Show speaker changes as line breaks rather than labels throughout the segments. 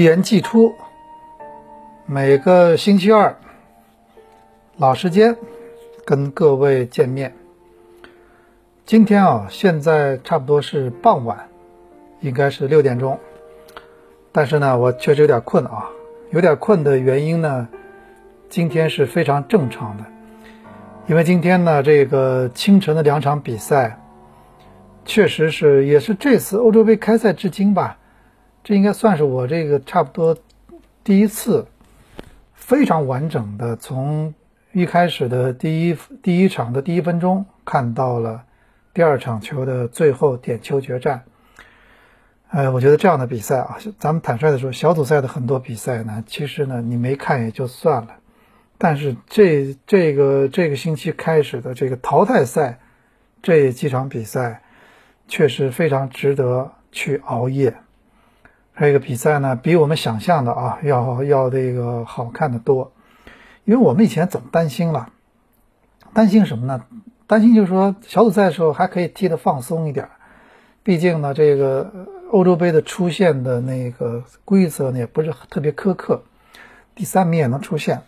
一言既出，每个星期二老时间跟各位见面。今天啊，现在差不多是傍晚，应该是六点钟。但是呢，我确实有点困啊，有点困的原因呢，今天是非常正常的，因为今天呢，这个清晨的两场比赛，确实是也是这次欧洲杯开赛至今吧。这应该算是我这个差不多第一次非常完整的从一开始的第一第一场的第一分钟看到了第二场球的最后点球决战。哎，我觉得这样的比赛啊，咱们坦率的说，小组赛的很多比赛呢，其实呢你没看也就算了，但是这这个这个星期开始的这个淘汰赛这几场比赛，确实非常值得去熬夜。这个比赛呢，比我们想象的啊要要这个好看的多，因为我们以前总担心了，担心什么呢？担心就是说小组赛的时候还可以踢得放松一点，毕竟呢，这个欧洲杯的出现的那个规则呢也不是特别苛刻，第三名也能出现。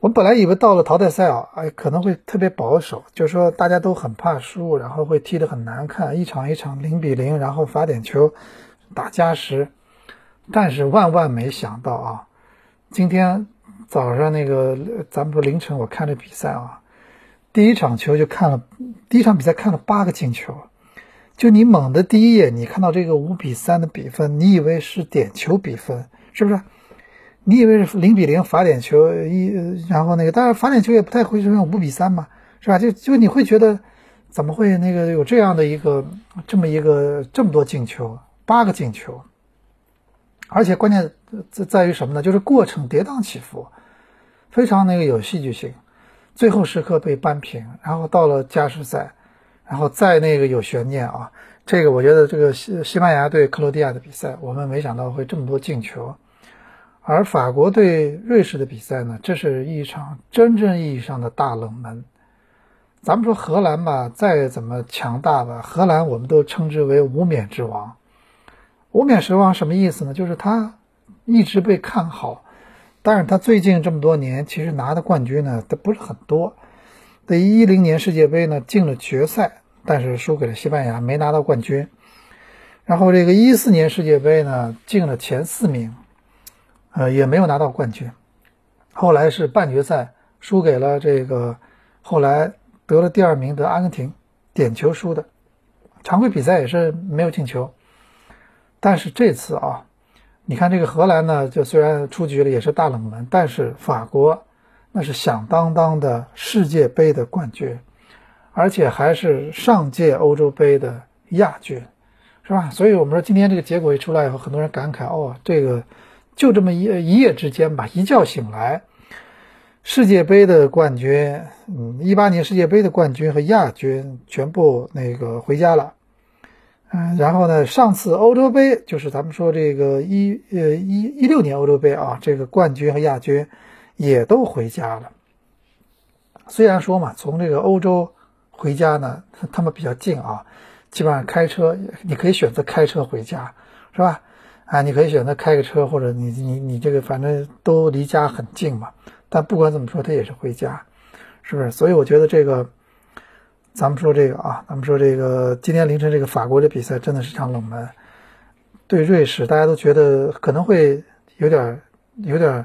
我本来以为到了淘汰赛啊，哎可能会特别保守，就是说大家都很怕输，然后会踢得很难看，一场一场零比零，然后罚点球，打加时。但是万万没想到啊！今天早上那个，咱们说凌晨我看这比赛啊，第一场球就看了，第一场比赛看了八个进球。就你猛的第一眼，你看到这个五比三的比分，你以为是点球比分，是不是？你以为是零比零罚点球一，然后那个，但是罚点球也不太会出现五比三嘛，是吧？就就你会觉得怎么会那个有这样的一个这么一个这么多进球，八个进球。而且关键在在于什么呢？就是过程跌宕起伏，非常那个有戏剧性，最后时刻被扳平，然后到了加时赛，然后再那个有悬念啊。这个我觉得这个西西班牙对克罗地亚的比赛，我们没想到会这么多进球，而法国对瑞士的比赛呢，这是一场真正意义上的大冷门。咱们说荷兰吧，再怎么强大吧，荷兰我们都称之为无冕之王。无冕之王什么意思呢？就是他一直被看好，但是他最近这么多年其实拿的冠军呢，他不是很多。在一零年世界杯呢进了决赛，但是输给了西班牙，没拿到冠军。然后这个一四年世界杯呢进了前四名，呃也没有拿到冠军。后来是半决赛输给了这个后来得了第二名的阿根廷，点球输的，常规比赛也是没有进球。但是这次啊，你看这个荷兰呢，就虽然出局了，也是大冷门。但是法国那是响当当的世界杯的冠军，而且还是上届欧洲杯的亚军，是吧？所以我们说今天这个结果一出来以后，很多人感慨哦，这个就这么一一夜之间吧，一觉醒来，世界杯的冠军，嗯，一八年世界杯的冠军和亚军全部那个回家了。嗯，然后呢？上次欧洲杯就是咱们说这个一呃一一六年欧洲杯啊，这个冠军和亚军也都回家了。虽然说嘛，从这个欧洲回家呢，他们比较近啊，基本上开车你可以选择开车回家，是吧？啊，你可以选择开个车，或者你你你这个反正都离家很近嘛。但不管怎么说，他也是回家，是不是？所以我觉得这个。咱们说这个啊，咱们说这个今天凌晨这个法国的比赛真的是场冷门，对瑞士大家都觉得可能会有点有点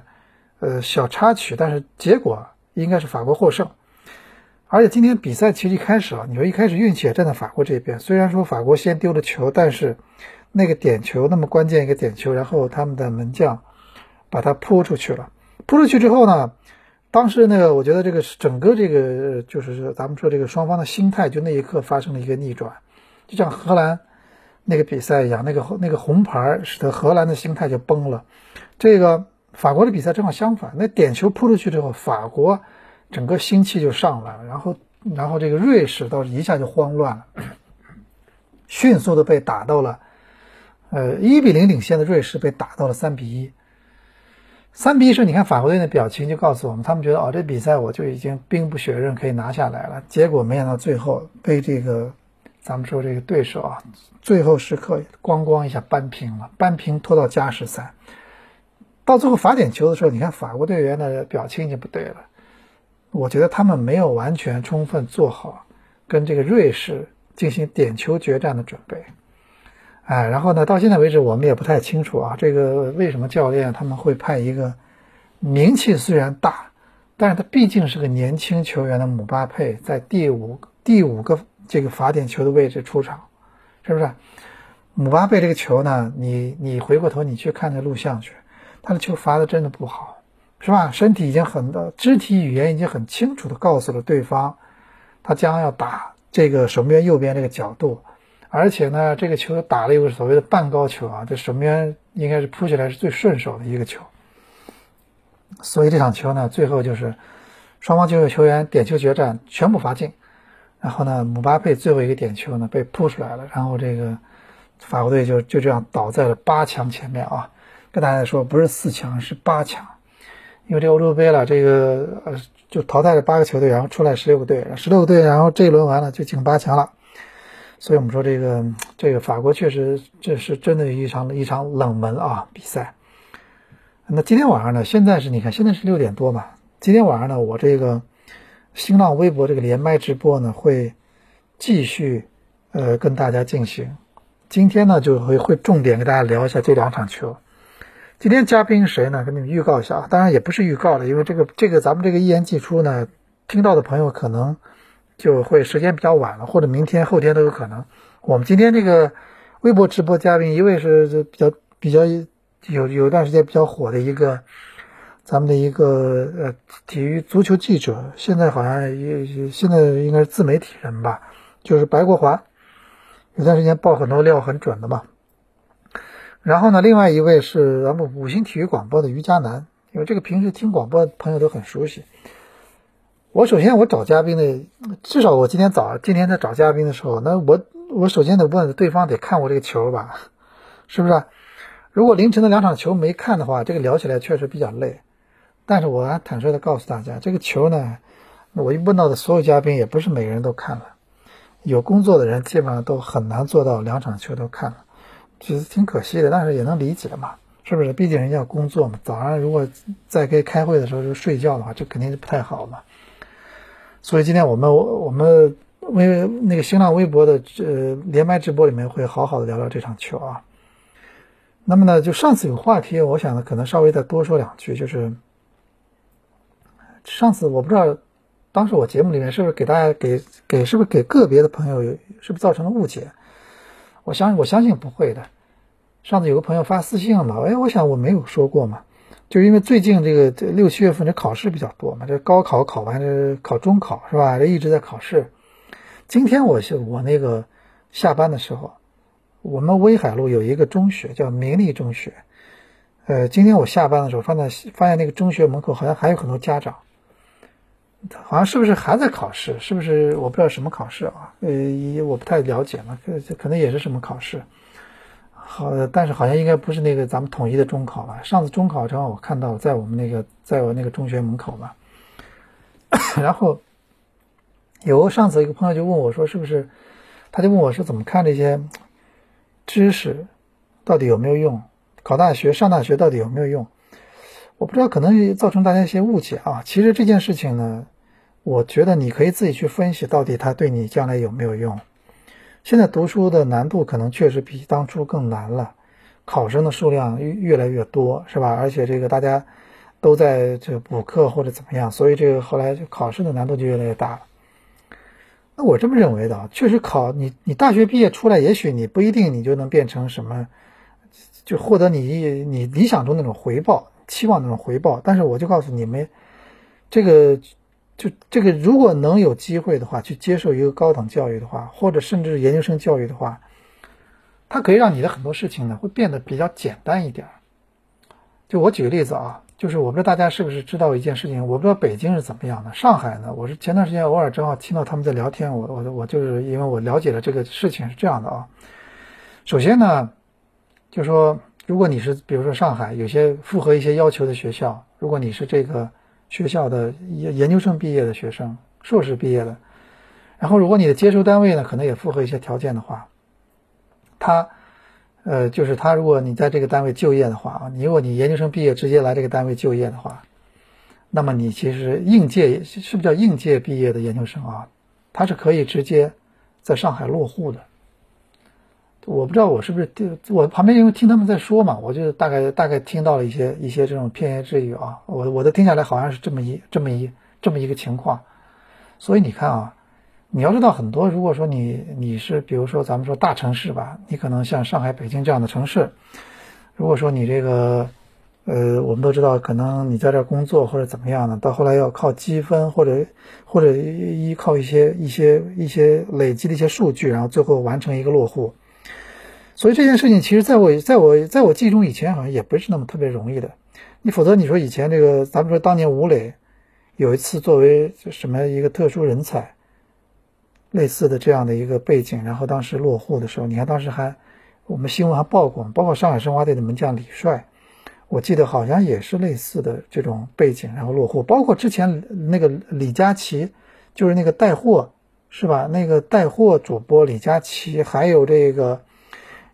呃小插曲，但是结果应该是法国获胜。而且今天比赛其实一开始啊，你说一开始运气也站在法国这边，虽然说法国先丢了球，但是那个点球那么关键一个点球，然后他们的门将把它扑出去了，扑出去之后呢？当时那个，我觉得这个整个这个就是咱们说这个双方的心态，就那一刻发生了一个逆转，就像荷兰那个比赛一样，那个那个红牌使得荷兰的心态就崩了。这个法国的比赛正好相反，那点球扑出去之后，法国整个心气就上来了，然后然后这个瑞士倒是一下就慌乱了，迅速的被打到了呃一比零领先的瑞士被打到了三比一。三比一时，你看法国队的表情就告诉我们，他们觉得哦，这比赛我就已经兵不血刃可以拿下来了。结果没想到最后被这个咱们说这个对手啊，最后时刻咣咣一下扳平了，扳平拖到加时赛。到最后罚点球的时候，你看法国队员的表情就不对了。我觉得他们没有完全充分做好跟这个瑞士进行点球决战的准备。哎，然后呢，到现在为止我们也不太清楚啊，这个为什么教练他们会派一个名气虽然大，但是他毕竟是个年轻球员的姆巴佩在第五第五个这个罚点球的位置出场，是不是？姆巴佩这个球呢，你你回过头你去看那录像去，他的球罚的真的不好，是吧？身体已经很的肢体语言已经很清楚的告诉了对方，他将要打这个守门员右边这个角度。而且呢，这个球打了一个所谓的半高球啊，这守门员应该是扑起来是最顺手的一个球。所以这场球呢，最后就是双方就有球员点球决战全部罚进，然后呢，姆巴佩最后一个点球呢被扑出来了，然后这个法国队就就这样倒在了八强前面啊。跟大家说，不是四强，是八强，因为这欧洲杯了，这个呃就淘汰了八个球队，然后出来十六个队，十六个队，然后这一轮完了就进八强了。所以我们说这个这个法国确实这是真的一场一场冷门啊比赛。那今天晚上呢？现在是你看现在是六点多嘛？今天晚上呢，我这个新浪微博这个连麦直播呢会继续呃跟大家进行。今天呢就会会重点给大家聊一下这两场球。今天嘉宾谁呢？给你们预告一下啊，当然也不是预告了，因为这个这个咱们这个一言既出呢，听到的朋友可能。就会时间比较晚了，或者明天、后天都有可能。我们今天这个微博直播嘉宾，一位是比较比较有有段时间比较火的一个咱们的一个呃体育足球记者，现在好像也现在应该是自媒体人吧，就是白国华，有段时间爆很多料很准的嘛。然后呢，另外一位是咱们五星体育广播的于佳楠，因为这个平时听广播的朋友都很熟悉。我首先我找嘉宾的，至少我今天早今天在找嘉宾的时候，那我我首先得问对方得看过这个球吧，是不是？如果凌晨的两场球没看的话，这个聊起来确实比较累。但是我坦率的告诉大家，这个球呢，我一问到的所有嘉宾也不是每个人都看了，有工作的人基本上都很难做到两场球都看了，其实挺可惜的，但是也能理解嘛，是不是？毕竟人家要工作嘛，早上如果在该开会的时候就睡觉的话，这肯定是不太好嘛。所以今天我们我们微那个新浪微博的呃连麦直播里面会好好的聊聊这场球啊。那么呢，就上次有话题，我想呢可能稍微再多说两句，就是上次我不知道当时我节目里面是不是给大家给给是不是给个别的朋友是不是造成了误解？我相我相信不会的。上次有个朋友发私信了嘛，哎，我想我没有说过嘛。就因为最近这个这六七月份这考试比较多嘛，这高考考完这考中考是吧？这一直在考试。今天我是我那个下班的时候，我们威海路有一个中学叫明利中学，呃，今天我下班的时候，发现发现那个中学门口好像还有很多家长，好像是不是还在考试？是不是我不知道什么考试啊？呃，我不太了解嘛，可可能也是什么考试。好，但是好像应该不是那个咱们统一的中考吧？上次中考正好我看到在我们那个在我那个中学门口吧。然后有上次一个朋友就问我说：“是不是？”他就问我说：“怎么看这些知识到底有没有用？考大学上大学到底有没有用？”我不知道，可能造成大家一些误解啊。其实这件事情呢，我觉得你可以自己去分析，到底它对你将来有没有用。现在读书的难度可能确实比当初更难了，考生的数量越越来越多，是吧？而且这个大家都在这补课或者怎么样，所以这个后来考试的难度就越来越大了。那我这么认为的，确实考你你大学毕业出来，也许你不一定你就能变成什么，就获得你你理想中那种回报、期望那种回报。但是我就告诉你们，这个。就这个，如果能有机会的话，去接受一个高等教育的话，或者甚至研究生教育的话，它可以让你的很多事情呢，会变得比较简单一点。就我举个例子啊，就是我不知道大家是不是知道一件事情，我不知道北京是怎么样的，上海呢，我是前段时间偶尔正好听到他们在聊天，我我我就是因为我了解了这个事情是这样的啊。首先呢，就说如果你是比如说上海有些符合一些要求的学校，如果你是这个。学校的研研究生毕业的学生，硕士毕业的，然后如果你的接收单位呢，可能也符合一些条件的话，他呃，就是他如果你在这个单位就业的话啊，如果你研究生毕业直接来这个单位就业的话，那么你其实应届是不是叫应届毕业的研究生啊？他是可以直接在上海落户的。我不知道我是不是听我旁边因为听他们在说嘛，我就大概大概听到了一些一些这种片言之语啊。我我的听下来好像是这么一这么一这么一个情况。所以你看啊，你要知道很多，如果说你你是比如说咱们说大城市吧，你可能像上海、北京这样的城市，如果说你这个呃，我们都知道，可能你在这工作或者怎么样的，到后来要靠积分或者或者依靠一些一些一些累积的一些数据，然后最后完成一个落户。所以这件事情，其实在我在我在我记忆中，以前好像也不是那么特别容易的。你否则你说以前这个，咱们说当年吴磊有一次作为什么一个特殊人才，类似的这样的一个背景，然后当时落户的时候，你看当时还我们新闻还报过，包括上海申花队的门将李帅，我记得好像也是类似的这种背景，然后落户。包括之前那个李佳琦，就是那个带货是吧？那个带货主播李佳琦，还有这个。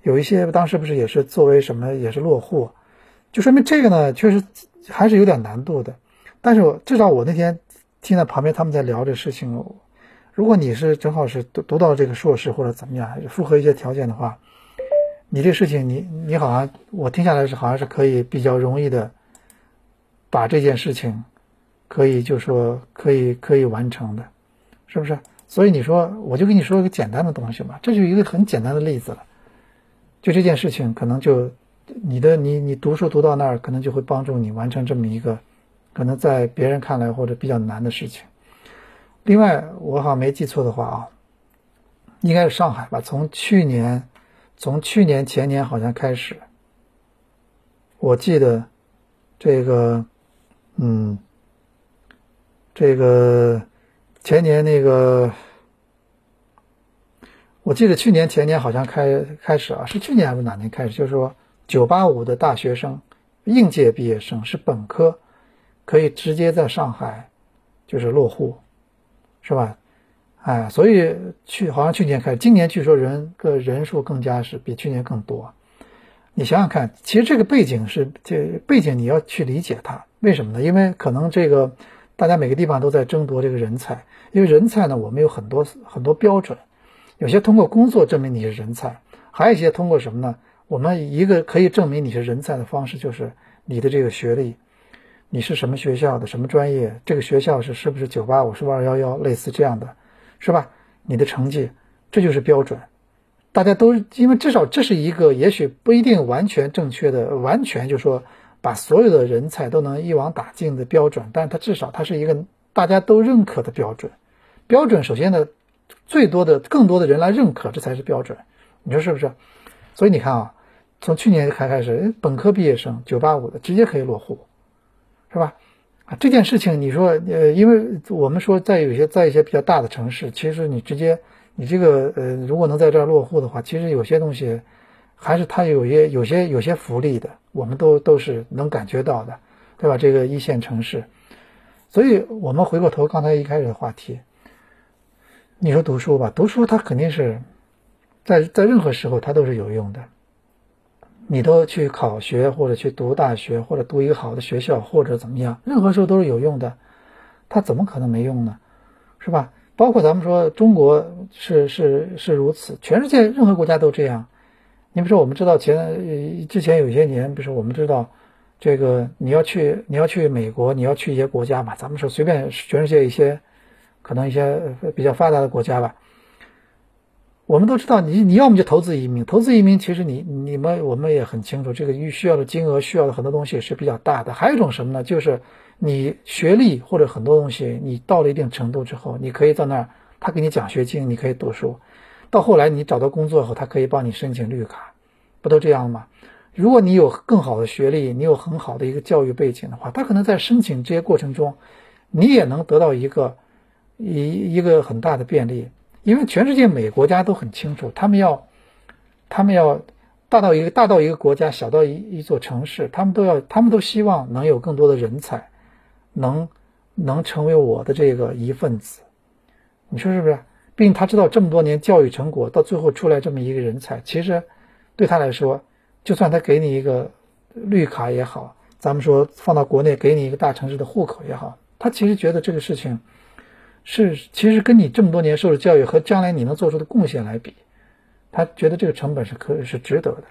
有一些当时不是也是作为什么也是落户，就说明这个呢确实还是有点难度的。但是我至少我那天听到旁边他们在聊这事情，如果你是正好是读读到这个硕士或者怎么样，符合一些条件的话，你这事情你你好像我听下来是好像是可以比较容易的把这件事情可以就说可以可以完成的，是不是？所以你说我就跟你说一个简单的东西嘛，这就一个很简单的例子了。就这件事情，可能就你的你你读书读到那儿，可能就会帮助你完成这么一个可能在别人看来或者比较难的事情。另外，我好像没记错的话啊，应该是上海吧？从去年，从去年前年好像开始，我记得这个，嗯，这个前年那个。我记得去年前年好像开开始啊，是去年还是哪年开始？就是说，九八五的大学生，应届毕业生是本科，可以直接在上海，就是落户，是吧？哎，所以去好像去年开始，今年据说人个人数更加是比去年更多。你想想看，其实这个背景是这背景你要去理解它，为什么呢？因为可能这个大家每个地方都在争夺这个人才，因为人才呢，我们有很多很多标准。有些通过工作证明你是人才，还有一些通过什么呢？我们一个可以证明你是人才的方式就是你的这个学历，你是什么学校的什么专业？这个学校是是不是九八五是不是二幺幺类似这样的，是吧？你的成绩这就是标准。大家都因为至少这是一个也许不一定完全正确的，完全就说把所有的人才都能一网打尽的标准，但它至少它是一个大家都认可的标准。标准首先呢。最多的、更多的人来认可，这才是标准，你说是不是？所以你看啊，从去年开开始，本科毕业生九八五的直接可以落户，是吧？啊，这件事情你说，呃，因为我们说在有些在一些比较大的城市，其实你直接你这个呃，如果能在这儿落户的话，其实有些东西还是它有些有些有些福利的，我们都都是能感觉到的，对吧？这个一线城市，所以我们回过头刚才一开始的话题。你说读书吧，读书它肯定是在在任何时候它都是有用的。你都去考学或者去读大学或者读一个好的学校或者怎么样，任何时候都是有用的。它怎么可能没用呢？是吧？包括咱们说中国是是是如此，全世界任何国家都这样。你比如说，我们知道前之前有些年，比如说我们知道这个你要去你要去美国，你要去一些国家嘛，咱们说随便全世界一些。可能一些比较发达的国家吧，我们都知道，你你要么就投资移民，投资移民其实你你们我们也很清楚，这个需需要的金额需要的很多东西是比较大的。还有一种什么呢？就是你学历或者很多东西，你到了一定程度之后，你可以在那儿，他给你奖学金，你可以读书。到后来你找到工作后，他可以帮你申请绿卡，不都这样吗？如果你有更好的学历，你有很好的一个教育背景的话，他可能在申请这些过程中，你也能得到一个。一一个很大的便利，因为全世界每个国家都很清楚，他们要，他们要大到一个大到一个国家，小到一一座城市，他们都要，他们都希望能有更多的人才，能能成为我的这个一份子，你说是不是？并且他知道这么多年教育成果，到最后出来这么一个人才，其实对他来说，就算他给你一个绿卡也好，咱们说放到国内给你一个大城市的户口也好，他其实觉得这个事情是其实跟你这么多年受的教育和将来你能做出的贡献来比，他觉得这个成本是可以是值得的。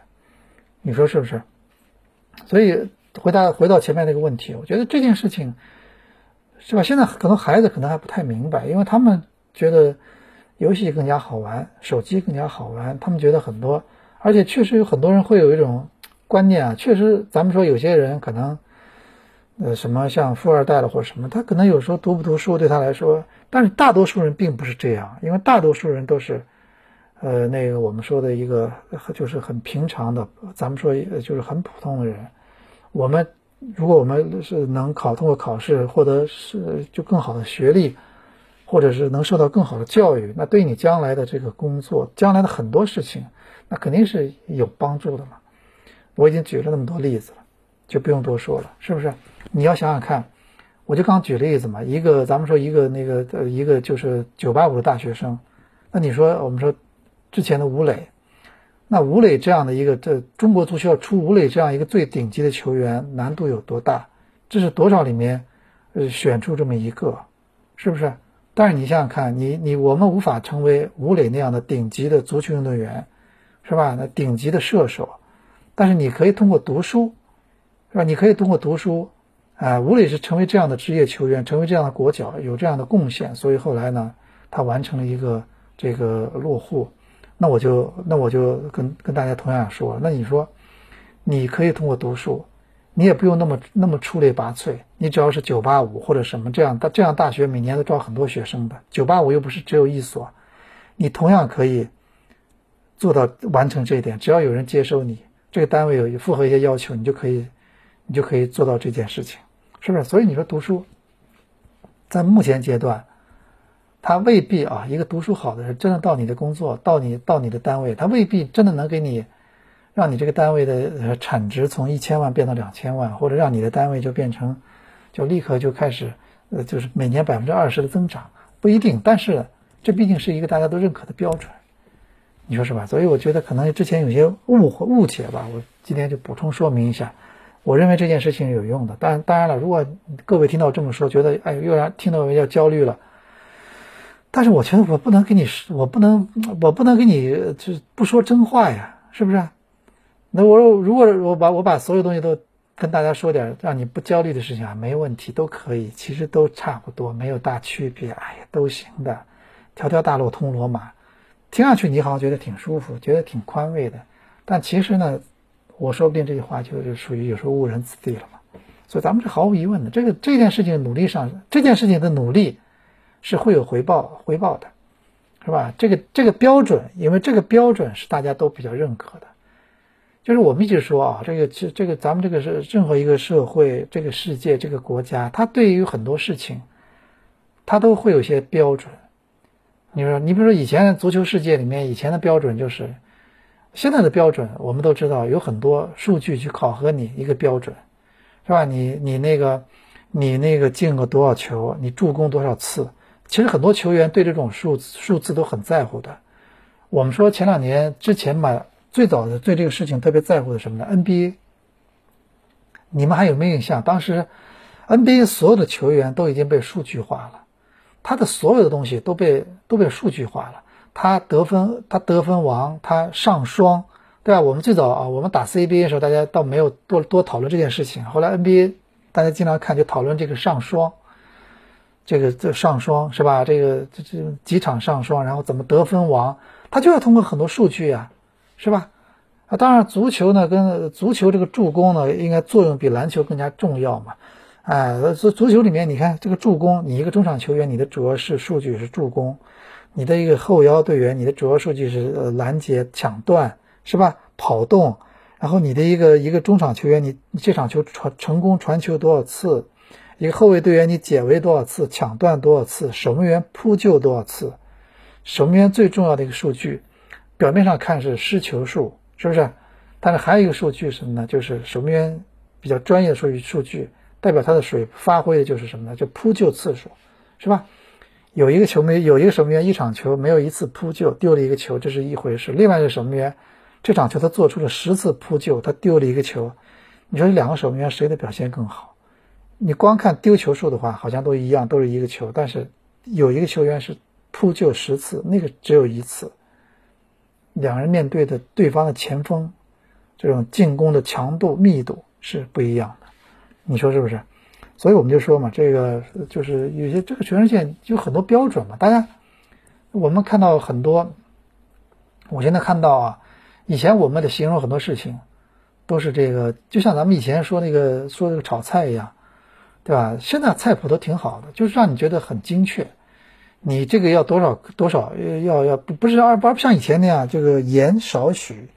你说是不是？所以回答回到前面那个问题，我觉得这件事情是吧？现在可能孩子可能还不太明白，因为他们觉得游戏更加好玩，手机更加好玩，他们觉得很多，而且确实有很多人会有一种观念啊，确实咱们说有些人可能呃什么像富二代了或者什么，他可能有时候读不读书对他来说，但是大多数人并不是这样，因为大多数人都是。呃，那个我们说的一个就是很平常的，咱们说就是很普通的人。我们如果我们是能考通过考试，获得是就更好的学历，或者是能受到更好的教育，那对你将来的这个工作，将来的很多事情，那肯定是有帮助的嘛。我已经举了那么多例子了，就不用多说了，是不是？你要想想看，我就刚举例子嘛，一个咱们说一个那个呃一个就是九八五的大学生，那你说我们说。之前的吴磊，那吴磊这样的一个，这中国足球要出吴磊这样一个最顶级的球员，难度有多大？这是多少里面，呃，选出这么一个，是不是？但是你想想看，你你我们无法成为吴磊那样的顶级的足球运动员，是吧？那顶级的射手，但是你可以通过读书，是吧？你可以通过读书，啊，吴磊是成为这样的职业球员，成为这样的国脚，有这样的贡献，所以后来呢，他完成了一个这个落户。那我就那我就跟跟大家同样说，那你说，你可以通过读书，你也不用那么那么出类拔萃，你只要是九八五或者什么这样大这样大学每年都招很多学生的，九八五又不是只有一所，你同样可以做到完成这一点，只要有人接收你，这个单位有符合一些要求，你就可以你就可以做到这件事情，是不是？所以你说读书，在目前阶段。他未必啊，一个读书好的人，真的到你的工作，到你到你的单位，他未必真的能给你，让你这个单位的产值从一千万变到两千万，或者让你的单位就变成，就立刻就开始，呃，就是每年百分之二十的增长，不一定。但是这毕竟是一个大家都认可的标准，你说是吧？所以我觉得可能之前有些误会误解吧，我今天就补充说明一下。我认为这件事情是有用的。当然，当然了，如果各位听到这么说，觉得哎，又让听到要焦虑了。但是我觉得我不能给你，我不能，我不能给你就不说真话呀，是不是？那我如果我把我把所有东西都跟大家说点让你不焦虑的事情啊，没问题，都可以，其实都差不多，没有大区别，哎呀，都行的，条条大路通罗马，听上去你好像觉得挺舒服，觉得挺宽慰的，但其实呢，我说不定这句话就是属于有时候误人子弟了嘛。所以咱们是毫无疑问的，这个这件事情努力上，这件事情的努力。是会有回报回报的，是吧？这个这个标准，因为这个标准是大家都比较认可的。就是我们一直说啊，这个这这个咱们这个是任何一个社会、这个世界、这个国家，它对于很多事情，它都会有些标准。你说，你比如说以前足球世界里面，以前的标准就是，现在的标准我们都知道，有很多数据去考核你一个标准，是吧？你你那个你那个进了多少球，你助攻多少次。其实很多球员对这种数数字都很在乎的。我们说前两年之前嘛，最早的对这个事情特别在乎的什么呢？NBA，你们还有没有印象？当时 NBA 所有的球员都已经被数据化了，他的所有的东西都被都被数据化了。他得分，他得分王，他上双，对吧？我们最早啊，我们打 CBA 的时候，大家倒没有多多讨论这件事情。后来 NBA 大家经常看，就讨论这个上双。这个这上双是吧？这个这这几场上双，然后怎么得分王？他就要通过很多数据啊，是吧？啊，当然足球呢，跟足球这个助攻呢，应该作用比篮球更加重要嘛。哎，足足球里面你看这个助攻，你一个中场球员，你的主要是数据是助攻；你的一个后腰队员，你的主要数据是呃拦截、抢断，是吧？跑动，然后你的一个一个中场球员，你这场球传成功传球多少次？一个后卫队员，你解围多少次，抢断多少次，守门员扑救多少次？守门员最重要的一个数据，表面上看是失球数，是不是？但是还有一个数据什么呢？就是守门员比较专业的数据，数据代表他的水发挥的就是什么呢？就扑救次数，是吧？有一个球没，有一个守门员一场球没有一次扑救，丢了一个球，这是一回事。另外一个守门员这场球他做出了十次扑救，他丢了一个球，你说这两个守门员谁的表现更好？你光看丢球数的话，好像都一样，都是一个球，但是有一个球员是扑救十次，那个只有一次。两人面对的对方的前锋，这种进攻的强度密度是不一样的，你说是不是？所以我们就说嘛，这个就是有些这个全世界有很多标准嘛。大家我们看到很多，我现在看到啊，以前我们得形容很多事情，都是这个，就像咱们以前说那个说那个炒菜一样，对吧？现在菜谱都挺好的，就是让你觉得很精确。你这个要多少多少要要不不是二不像以前那样，这个盐少许，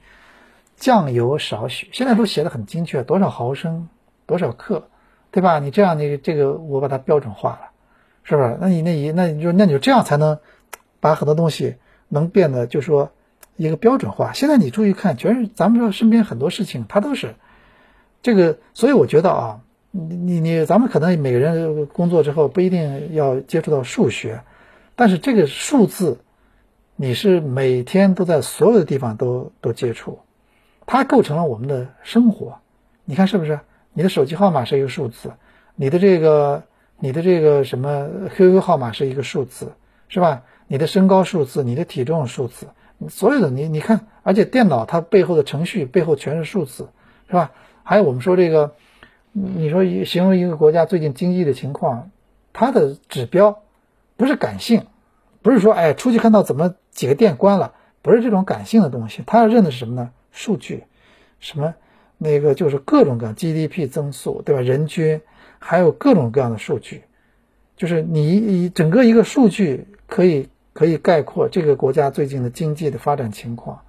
酱油少许，现在都写的很精确，多少毫升，多少克。对吧？你这样，你这个我把它标准化了，是不是？那你那你那你就那你就这样才能把很多东西能变得就说一个标准化。现在你注意看，全是咱们说身边很多事情，它都是这个。所以我觉得啊，你你你，咱们可能每个人工作之后不一定要接触到数学，但是这个数字你是每天都在所有的地方都都接触，它构成了我们的生活。你看是不是？你的手机号码是一个数字，你的这个你的这个什么 QQ 号码是一个数字，是吧？你的身高数字，你的体重数字，所有的你你看，而且电脑它背后的程序背后全是数字，是吧？还有我们说这个，你说一形容一个国家最近经济的情况，它的指标不是感性，不是说哎出去看到怎么几个店关了，不是这种感性的东西，它要认的是什么呢？数据，什么？那个就是各种各样 GDP 增速，对吧？人均，还有各种各样的数据，就是你整个一个数据可以可以概括这个国家最近的经济的发展情况，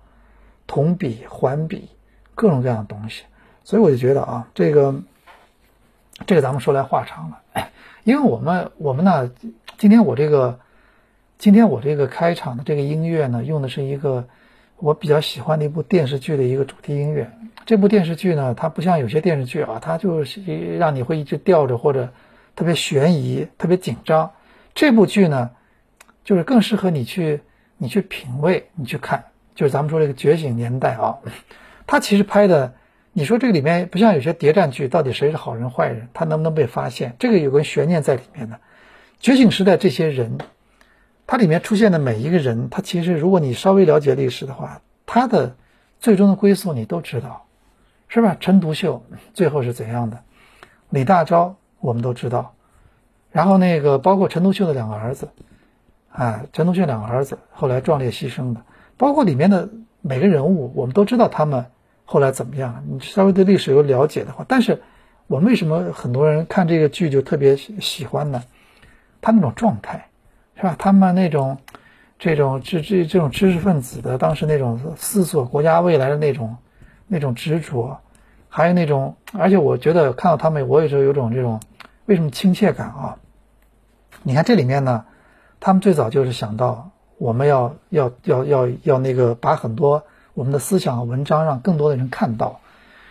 同比、环比，各种各样的东西。所以我就觉得啊，这个这个咱们说来话长了，因为我们我们呢，今天我这个今天我这个开场的这个音乐呢，用的是一个。我比较喜欢的一部电视剧的一个主题音乐。这部电视剧呢，它不像有些电视剧啊，它就是让你会一直吊着或者特别悬疑、特别紧张。这部剧呢，就是更适合你去你去品味、你去看。就是咱们说这个《觉醒年代》啊，它其实拍的，你说这个里面不像有些谍战剧，到底谁是好人坏人，他能不能被发现？这个有个悬念在里面的。觉醒时代这些人。它里面出现的每一个人，他其实如果你稍微了解历史的话，他的最终的归宿你都知道，是吧？陈独秀最后是怎样的？李大钊我们都知道，然后那个包括陈独秀的两个儿子，啊，陈独秀两个儿子后来壮烈牺牲的，包括里面的每个人物，我们都知道他们后来怎么样。你稍微对历史有了解的话，但是我们为什么很多人看这个剧就特别喜欢呢？他那种状态。是吧？他们那种，这种这这这种知识分子的当时那种思索国家未来的那种，那种执着，还有那种，而且我觉得看到他们，我也是有种这种，为什么亲切感啊？你看这里面呢，他们最早就是想到我们要要要要要那个把很多我们的思想和文章让更多的人看到，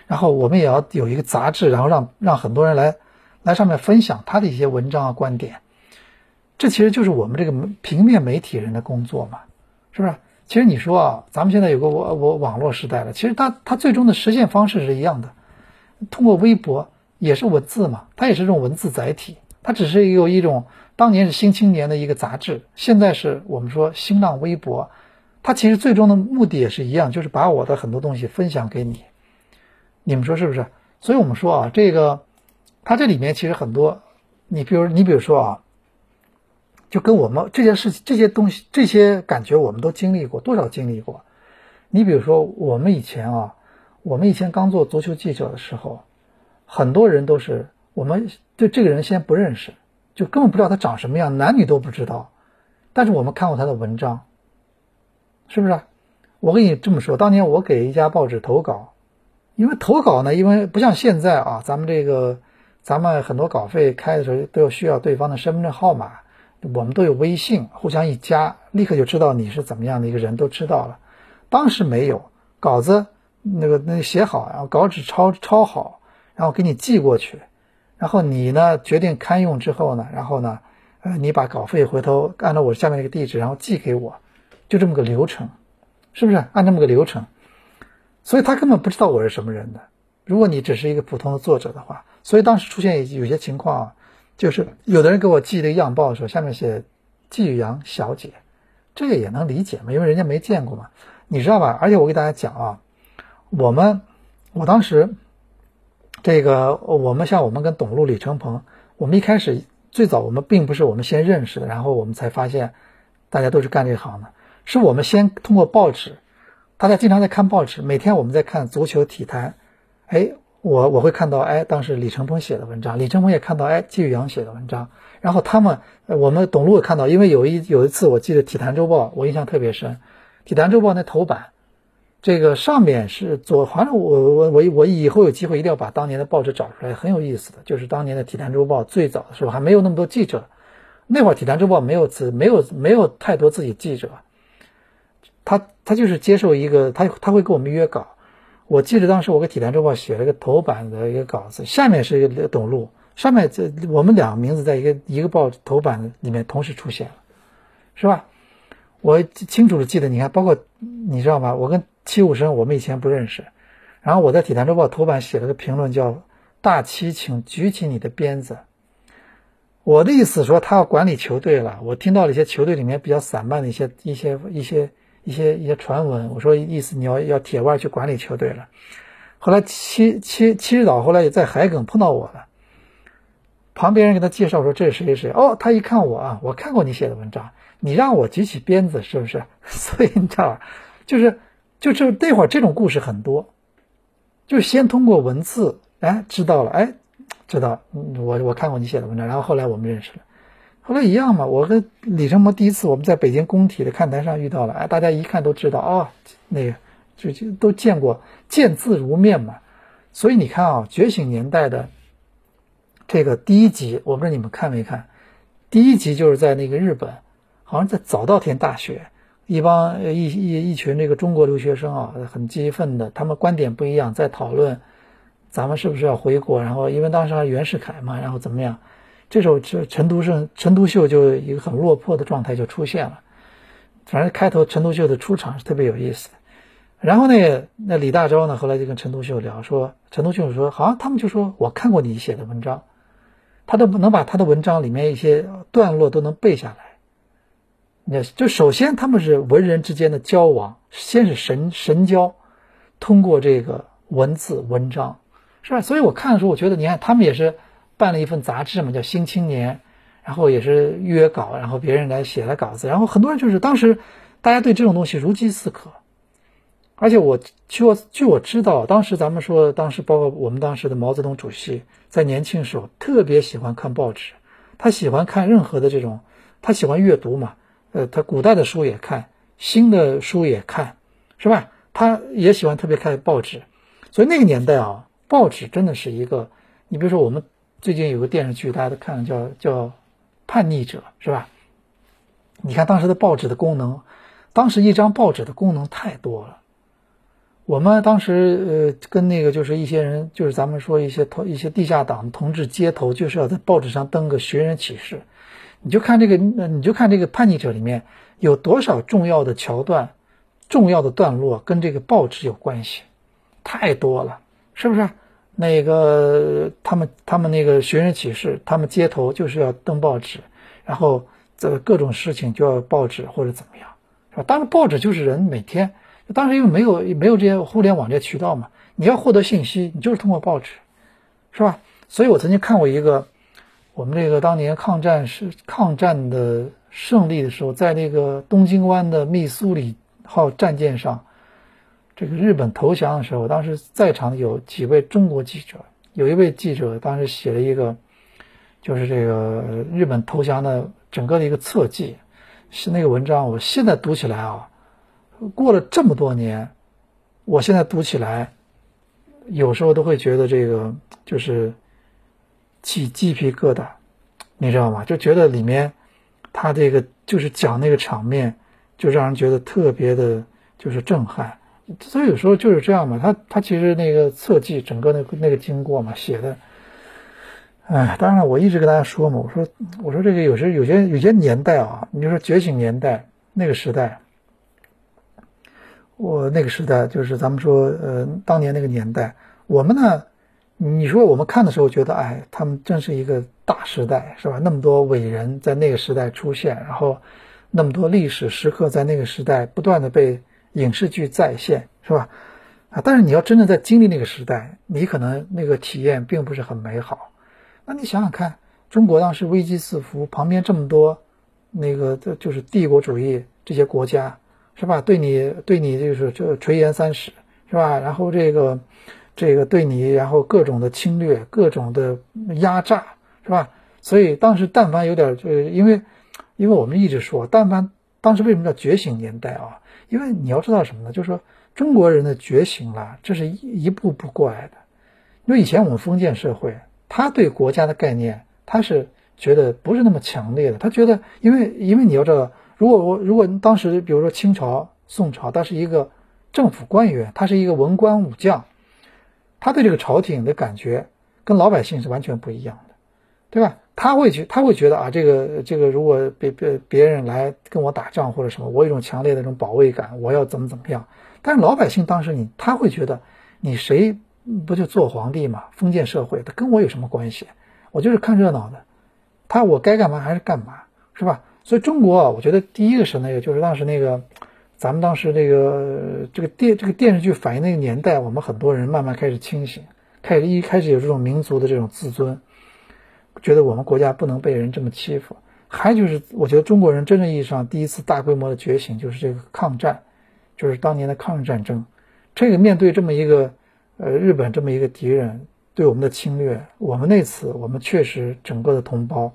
然后我们也要有一个杂志，然后让让很多人来来上面分享他的一些文章啊观点。这其实就是我们这个平面媒体人的工作嘛，是不是？其实你说啊，咱们现在有个我我网络时代了，其实它它最终的实现方式是一样的，通过微博也是文字嘛，它也是这种文字载体，它只是有一种当年是新青年的一个杂志，现在是我们说新浪微博，它其实最终的目的也是一样，就是把我的很多东西分享给你，你们说是不是？所以我们说啊，这个它这里面其实很多，你比如你比如说啊。就跟我们这些事情、这些东西、这些感觉，我们都经历过多少经历过？你比如说，我们以前啊，我们以前刚做足球记者的时候，很多人都是我们对这个人先不认识，就根本不知道他长什么样，男女都不知道。但是我们看过他的文章，是不是？我跟你这么说，当年我给一家报纸投稿，因为投稿呢，因为不像现在啊，咱们这个咱们很多稿费开的时候都要需要对方的身份证号码。我们都有微信，互相一加，立刻就知道你是怎么样的一个人，都知道了。当时没有稿子，那个那写好，然后稿纸抄抄好，然后给你寄过去，然后你呢决定刊用之后呢，然后呢，呃，你把稿费回头按照我下面那个地址，然后寄给我，就这么个流程，是不是？按这么个流程。所以他根本不知道我是什么人的。如果你只是一个普通的作者的话，所以当时出现有些情况，就是有的人给我寄的样报的时候，下面写季宇阳小姐，这个也能理解嘛，因为人家没见过嘛，你知道吧？而且我给大家讲啊，我们我当时这个我们像我们跟董路、李承鹏，我们一开始最早我们并不是我们先认识的，然后我们才发现大家都是干这行的，是我们先通过报纸。大家经常在看报纸，每天我们在看足球体坛，哎，我我会看到，哎，当时李承鹏写的文章，李承鹏也看到，哎，季宇阳写的文章，然后他们，我们董路也看到，因为有一有一次，我记得《体坛周报》，我印象特别深，《体坛周报》那头版，这个上面是左，反正我我我我以后有机会一定要把当年的报纸找出来，很有意思的，就是当年的《体坛周报》最早的时候还没有那么多记者，那会儿《体坛周报》没有自没有没有太多自己记者。他他就是接受一个，他他会给我们约稿。我记得当时我给《体坛周报》写了个头版的一个稿子，下面是一个董路，上面这我们两个名字在一个一个报头版里面同时出现了，是吧？我清楚的记得，你看，包括你知道吗？我跟七五生我们以前不认识，然后我在《体坛周报》头版写了个评论，叫“大七，请举起你的鞭子”。我的意思说，他要管理球队了。我听到了一些球队里面比较散漫的一些一些一些。一些一些传闻，我说意思你要要铁腕去管理球队了。后来七七七日岛后来也在海埂碰到我了，旁边人给他介绍说这是谁谁谁哦，他一看我啊，我看过你写的文章，你让我举起鞭子是不是？所以你知道，就是就是那会儿这种故事很多，就先通过文字哎知道了哎知道我我看过你写的文章，然后后来我们认识了。后来一样嘛，我跟李承模第一次我们在北京工体的看台上遇到了，哎，大家一看都知道哦，那个就就都见过，见字如面嘛。所以你看啊，《觉醒年代》的这个第一集，我不知道你们看没看？第一集就是在那个日本，好像在早稻田大学，一帮一一一群这个中国留学生啊，很激愤的，他们观点不一样，在讨论咱们是不是要回国，然后因为当时还袁世凯嘛，然后怎么样？这时候，陈独胜、陈独秀就一个很落魄的状态就出现了。反正开头陈独秀的出场是特别有意思的。然后呢，那李大钊呢，后来就跟陈独秀聊说，陈独秀说，好像他们就说我看过你写的文章，他都能把他的文章里面一些段落都能背下来。那就首先他们是文人之间的交往，先是神神交，通过这个文字文章，是吧？所以我看的时候，我觉得你看他们也是。办了一份杂志嘛，叫《新青年》，然后也是约稿，然后别人来写了稿子，然后很多人就是当时大家对这种东西如饥似渴，而且我据我据我知道，当时咱们说，当时包括我们当时的毛泽东主席在年轻时候特别喜欢看报纸，他喜欢看任何的这种，他喜欢阅读嘛，呃，他古代的书也看，新的书也看，是吧？他也喜欢特别看报纸，所以那个年代啊，报纸真的是一个，你比如说我们。最近有个电视剧，大家都看，叫叫《叛逆者》，是吧？你看当时的报纸的功能，当时一张报纸的功能太多了。我们当时呃，跟那个就是一些人，就是咱们说一些头一些地下党同志接头，就是要在报纸上登个寻人启事。你就看这个，你就看这个《叛逆者》里面有多少重要的桥段、重要的段落跟这个报纸有关系，太多了，是不是？那个他们他们那个寻人启事，他们街头就是要登报纸，然后这各种事情就要报纸或者怎么样，是吧？当然报纸就是人每天，当时因为没有没有这些互联网这些渠道嘛，你要获得信息，你就是通过报纸，是吧？所以我曾经看过一个，我们这个当年抗战是抗战的胜利的时候，在那个东京湾的密苏里号战舰上。这个日本投降的时候，当时在场有几位中国记者，有一位记者当时写了一个，就是这个日本投降的整个的一个侧记，是那个文章。我现在读起来啊，过了这么多年，我现在读起来，有时候都会觉得这个就是起鸡皮疙瘩，你知道吗？就觉得里面他这个就是讲那个场面，就让人觉得特别的，就是震撼。所以有时候就是这样嘛，他他其实那个侧记整个那个那个经过嘛写的，哎，当然了，我一直跟大家说嘛，我说我说这个有时有些有些年代啊，你就说觉醒年代那个时代，我那个时代，就是咱们说，呃，当年那个年代，我们呢，你说我们看的时候觉得，哎，他们真是一个大时代，是吧？那么多伟人在那个时代出现，然后那么多历史时刻在那个时代不断的被影视剧再现，是吧？啊，但是你要真的在经历那个时代，你可能那个体验并不是很美好。那你想想看，中国当时危机四伏，旁边这么多那个就是帝国主义这些国家。是吧？对你，对你就是这垂涎三尺，是吧？然后这个，这个对你，然后各种的侵略，各种的压榨，是吧？所以当时但凡有点，呃，因为，因为我们一直说，但凡当时为什么叫觉醒年代啊？因为你要知道什么呢？就是说中国人的觉醒了，这是一一步步过来的。因为以前我们封建社会，他对国家的概念，他是觉得不是那么强烈的，他觉得，因为，因为你要知道。如果我如果当时比如说清朝、宋朝，他是一个政府官员，他是一个文官武将，他对这个朝廷的感觉跟老百姓是完全不一样的，对吧？他会觉他会觉得啊，这个这个如果别别别人来跟我打仗或者什么，我有一种强烈的这种保卫感，我要怎么怎么样。但是老百姓当时你他会觉得你谁不就做皇帝嘛？封建社会，他跟我有什么关系？我就是看热闹的，他我该干嘛还是干嘛，是吧？所以中国啊，我觉得第一个是那个，就是当时那个，咱们当时这个这个电这个电视剧反映那个年代，我们很多人慢慢开始清醒，开始一开始有这种民族的这种自尊，觉得我们国家不能被人这么欺负。还就是，我觉得中国人真正意义上第一次大规模的觉醒，就是这个抗战，就是当年的抗日战争。这个面对这么一个呃日本这么一个敌人对我们的侵略，我们那次我们确实整个的同胞。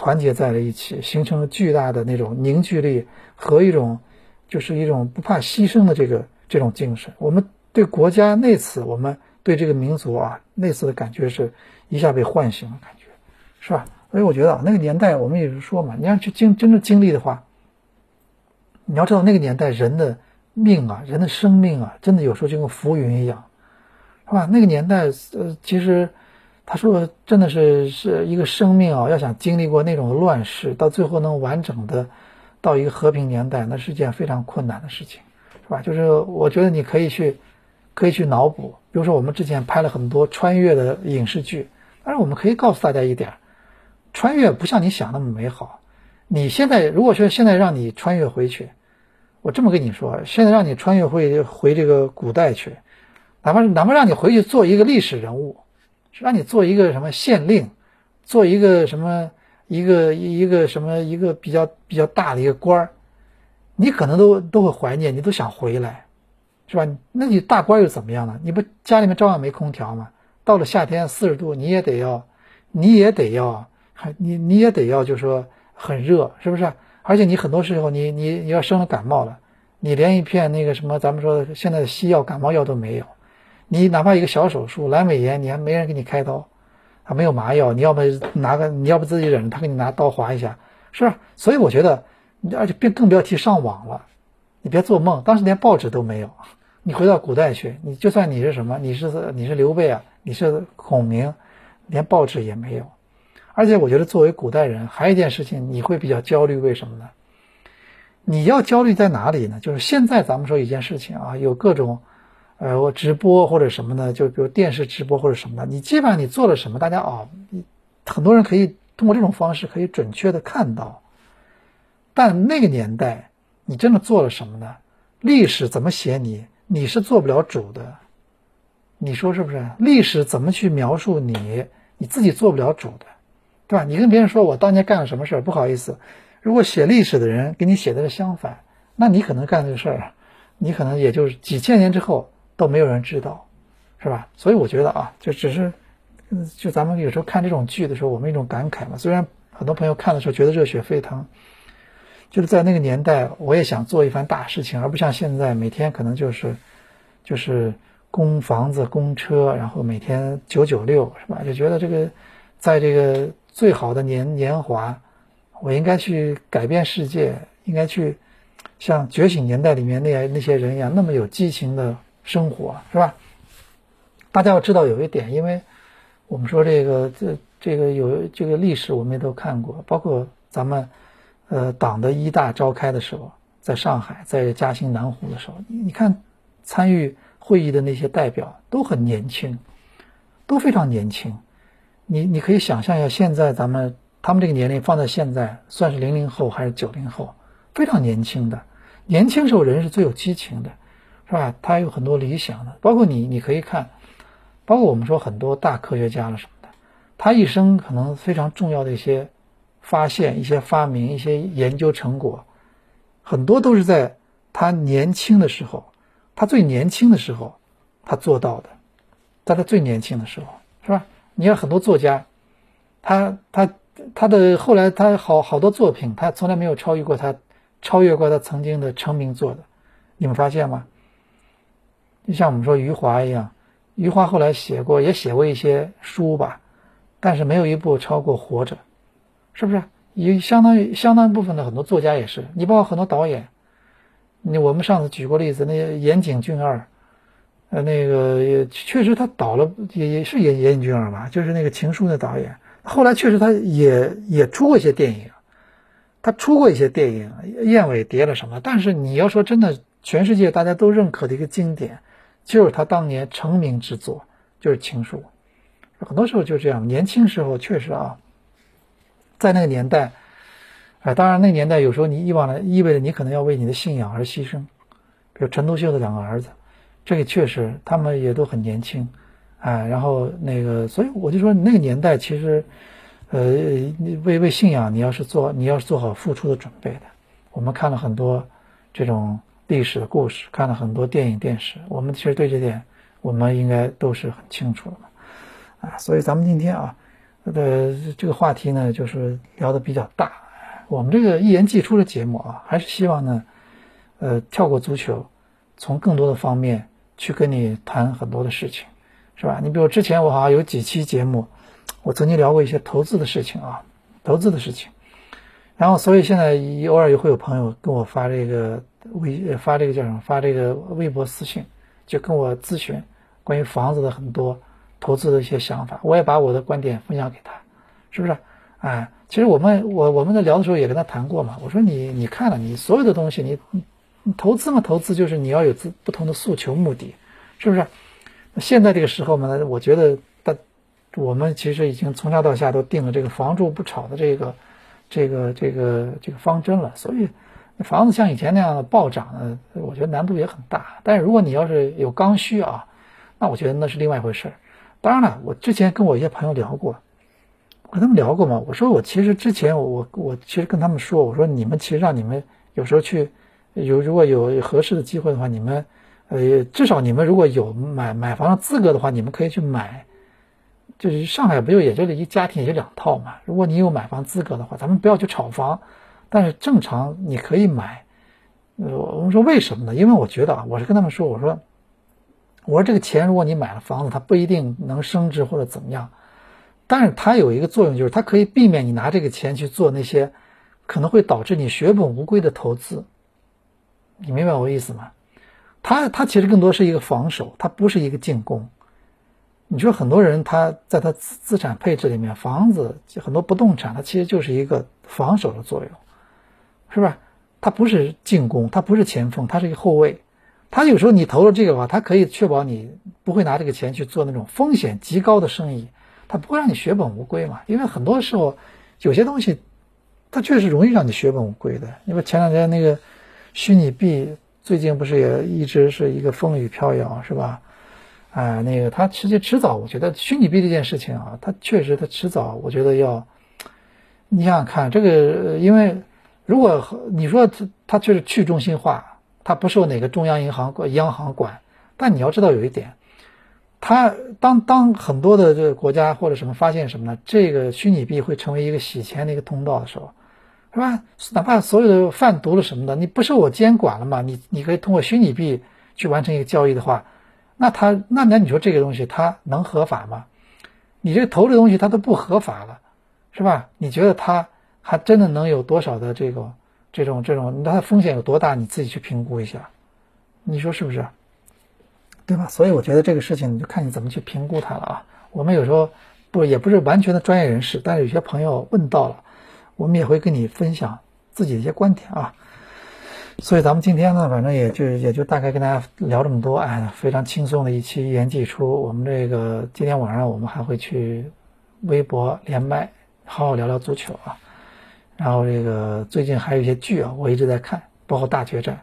团结在了一起，形成了巨大的那种凝聚力和一种，就是一种不怕牺牲的这个这种精神。我们对国家那次，我们对这个民族啊那次的感觉是一下被唤醒了，是吧？所以我觉得那个年代，我们也是说嘛，你要去经真正经历的话，你要知道那个年代人的命啊，人的生命啊，真的有时候就跟浮云一样，是吧？那个年代，呃，其实。他说：“真的是是一个生命啊，要想经历过那种乱世，到最后能完整的到一个和平年代，那是件非常困难的事情，是吧？就是我觉得你可以去，可以去脑补。比如说我们之前拍了很多穿越的影视剧，但是我们可以告诉大家一点，穿越不像你想那么美好。你现在如果说现在让你穿越回去，我这么跟你说，现在让你穿越回回这个古代去，哪怕哪怕让你回去做一个历史人物。”让你做一个什么县令，做一个什么一个一个什么一个比较比较大的一个官儿，你可能都都会怀念，你都想回来，是吧？那你大官又怎么样呢？你不家里面照样没空调吗？到了夏天四十度，你也得要，你也得要，你你也得要，就是说很热，是不是？而且你很多时候你你你要生了感冒了，你连一片那个什么咱们说的现在的西药感冒药都没有。你哪怕一个小手术，阑尾炎，你还没人给你开刀，还没有麻药，你要不拿个，你要不自己忍着，他给你拿刀划一下，是吧？所以我觉得，而且别更不要提上网了，你别做梦，当时连报纸都没有。你回到古代去，你就算你是什么，你是你是刘备啊，你是孔明，连报纸也没有。而且我觉得作为古代人，还有一件事情你会比较焦虑，为什么呢？你要焦虑在哪里呢？就是现在咱们说一件事情啊，有各种。呃，我直播或者什么呢？就比如电视直播或者什么的，你基本上你做了什么，大家啊，很多人可以通过这种方式可以准确的看到。但那个年代，你真的做了什么呢？历史怎么写你，你是做不了主的。你说是不是？历史怎么去描述你，你自己做不了主的，对吧？你跟别人说我当年干了什么事儿，不好意思，如果写历史的人给你写的是相反，那你可能干这个事儿，你可能也就是几千年之后。都没有人知道，是吧？所以我觉得啊，就只是，就咱们有时候看这种剧的时候，我们一种感慨嘛。虽然很多朋友看的时候觉得热血沸腾，就是在那个年代，我也想做一番大事情，而不像现在每天可能就是，就是供房子、供车，然后每天九九六，是吧？就觉得这个，在这个最好的年年华，我应该去改变世界，应该去像《觉醒年代》里面那样那些人一样，那么有激情的。生活是吧？大家要知道有一点，因为我们说这个这这个有这个历史，我们也都看过，包括咱们呃党的一大召开的时候，在上海，在嘉兴南湖的时候，你你看参与会议的那些代表都很年轻，都非常年轻。你你可以想象一下，现在咱们他们这个年龄放在现在，算是零零后还是九零后，非常年轻的。年轻时候人是最有激情的，是吧？他有很多理想的，包括你，你可以看，包括我们说很多大科学家了什么的，他一生可能非常重要的一些发现、一些发明、一些研究成果，很多都是在他年轻的时候，他最年轻的时候他做到的，在他最年轻的时候，是吧？你看很多作家，他他他的后来他好好多作品，他从来没有超越过他，超越过他曾经的成名作的，你们发现吗？就像我们说余华一样，余华后来写过也写过一些书吧，但是没有一部超过《活着》，是不是？有相当于相当部分的很多作家也是，你包括很多导演，你我们上次举过例子，那岩井俊二。呃，那个也确实，他导了也也是严严俊儿吧，就是那个《情书》的导演。后来确实他也也出过一些电影，他出过一些电影，《燕尾蝶》了什么。但是你要说真的，全世界大家都认可的一个经典，就是他当年成名之作，就是《情书》。很多时候就这样，年轻时候确实啊，在那个年代，啊，当然那个年代有时候你意往的意味着你可能要为你的信仰而牺牲，比如陈独秀的两个儿子。这个确实，他们也都很年轻，啊，然后那个，所以我就说，那个年代其实，呃，为为信仰，你要是做，你要是做好付出的准备的。我们看了很多这种历史的故事，看了很多电影电视，我们其实对这点，我们应该都是很清楚的嘛，啊，所以咱们今天啊，呃这个话题呢，就是聊的比较大。我们这个一言既出的节目啊，还是希望呢，呃，跳过足球，从更多的方面。去跟你谈很多的事情，是吧？你比如之前我好像有几期节目，我曾经聊过一些投资的事情啊，投资的事情。然后，所以现在偶尔也会有朋友跟我发这个微发这个叫什么？发这个微博私信，就跟我咨询关于房子的很多投资的一些想法。我也把我的观点分享给他，是不是？哎，其实我们我我们在聊的时候也跟他谈过嘛。我说你你看了你所有的东西你。投资嘛，投资就是你要有自不同的诉求目的，是不是？现在这个时候嘛，我觉得，大我们其实已经从上到下都定了这个房住不炒的这个这个这个这个方针了。所以，房子像以前那样的暴涨呢，我觉得难度也很大。但是如果你要是有刚需啊，那我觉得那是另外一回事儿。当然了，我之前跟我一些朋友聊过，我跟他们聊过嘛，我说我其实之前我我我其实跟他们说，我说你们其实让你们有时候去。有如果有合适的机会的话，你们，呃，至少你们如果有买买房的资格的话，你们可以去买。就是上海不就也就一家庭也就两套嘛？如果你有买房资格的话，咱们不要去炒房，但是正常你可以买。呃，我们说为什么呢？因为我觉得啊，我是跟他们说，我说，我说这个钱如果你买了房子，它不一定能升值或者怎么样，但是它有一个作用，就是它可以避免你拿这个钱去做那些可能会导致你血本无归的投资。你明白我意思吗？他他其实更多是一个防守，他不是一个进攻。你说很多人他在他资资产配置里面，房子很多不动产，它其实就是一个防守的作用，是吧？它不是进攻，它不是前锋，它是一个后卫。他有时候你投了这个的话，它可以确保你不会拿这个钱去做那种风险极高的生意，它不会让你血本无归嘛。因为很多时候有些东西，它确实容易让你血本无归的。因为前两天那个。虚拟币最近不是也一直是一个风雨飘摇，是吧？哎，那个它其实迟早，我觉得虚拟币这件事情啊，它确实它迟早，我觉得要，你想想看，这个因为如果你说它它确实去中心化，它不受哪个中央银行管央行管，但你要知道有一点，它当当很多的这个国家或者什么发现什么呢？这个虚拟币会成为一个洗钱的一个通道的时候。是吧？哪怕所有的贩毒了什么的，你不受我监管了嘛？你你可以通过虚拟币去完成一个交易的话，那他那那你说这个东西它能合法吗？你这投这东西它都不合法了，是吧？你觉得它还真的能有多少的这个这种这种它的风险有多大？你自己去评估一下，你说是不是？对吧？所以我觉得这个事情你就看你怎么去评估它了啊。我们有时候不也不是完全的专业人士，但是有些朋友问到了。我们也会跟你分享自己的一些观点啊。所以咱们今天呢，反正也就也就大概跟大家聊这么多，哎，非常轻松的一期一言既出。我们这个今天晚上我们还会去微博连麦，好好聊聊足球啊。然后这个最近还有一些剧啊，我一直在看，包括《大决战》，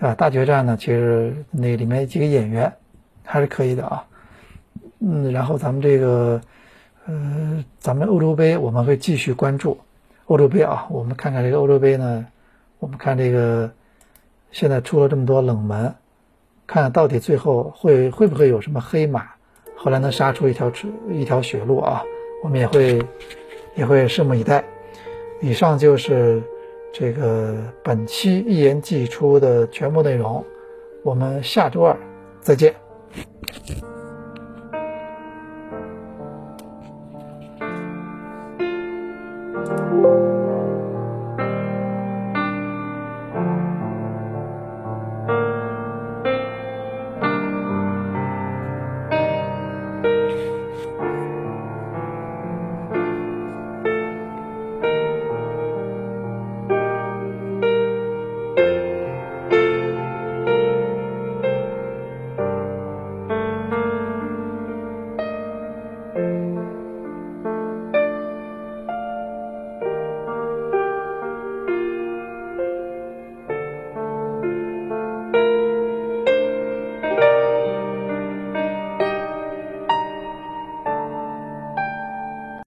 对吧？《大决战》呢，其实那里面几个演员还是可以的啊。嗯，然后咱们这个呃，咱们欧洲杯我们会继续关注欧洲杯啊。我们看看这个欧洲杯呢。我们看这个，现在出了这么多冷门，看到底最后会会不会有什么黑马，后来能杀出一条一条血路啊？我们也会也会拭目以待。以上就是这个本期一言既出的全部内容，我们下周二再见。